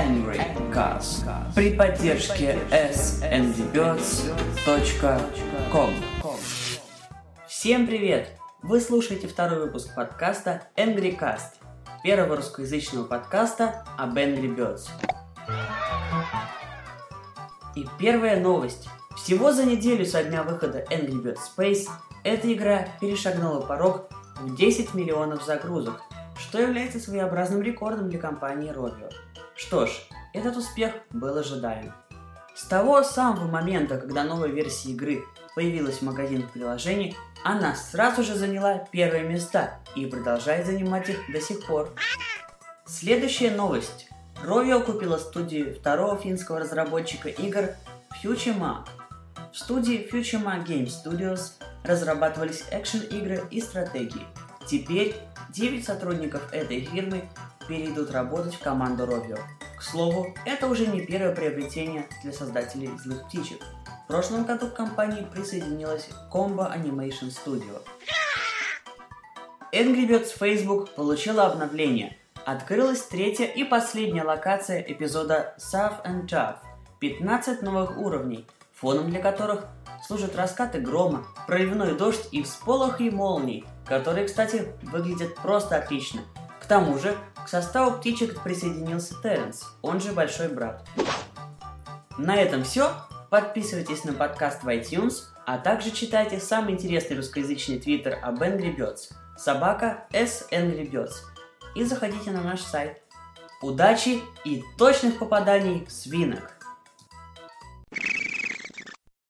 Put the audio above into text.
Angry Cast при поддержке sndbirds.com Всем привет! Вы слушаете второй выпуск подкаста Angry Cast, первого русскоязычного подкаста об Angry Birds. И первая новость. Всего за неделю со дня выхода Angry Birds Space эта игра перешагнула порог в 10 миллионов загрузок, что является своеобразным рекордом для компании Rovio. Что ж, этот успех был ожидаем. С того самого момента, когда новая версия игры появилась в магазинах приложений, она сразу же заняла первые места и продолжает занимать их до сих пор. Следующая новость. Rovio купила студию второго финского разработчика игр Futurema. В студии Futurema Game Studios разрабатывались экшен-игры и стратегии. Теперь 9 сотрудников этой фирмы перейдут работать в команду Rovio. К слову, это уже не первое приобретение для создателей «Злых птичек». В прошлом году к компании присоединилась Combo Animation Studio. Angry Birds Facebook получила обновление. Открылась третья и последняя локация эпизода Surf and Tough. 15 новых уровней, фоном для которых служат раскаты грома, проливной дождь и всполохи молний, которые, кстати, выглядят просто отлично. К тому же, к составу птичек присоединился Терренс, он же Большой Брат. На этом все. Подписывайтесь на подкаст в iTunes, а также читайте самый интересный русскоязычный твиттер об Angry Birds – собака S Angry Birds. И заходите на наш сайт. Удачи и точных попаданий в свинок!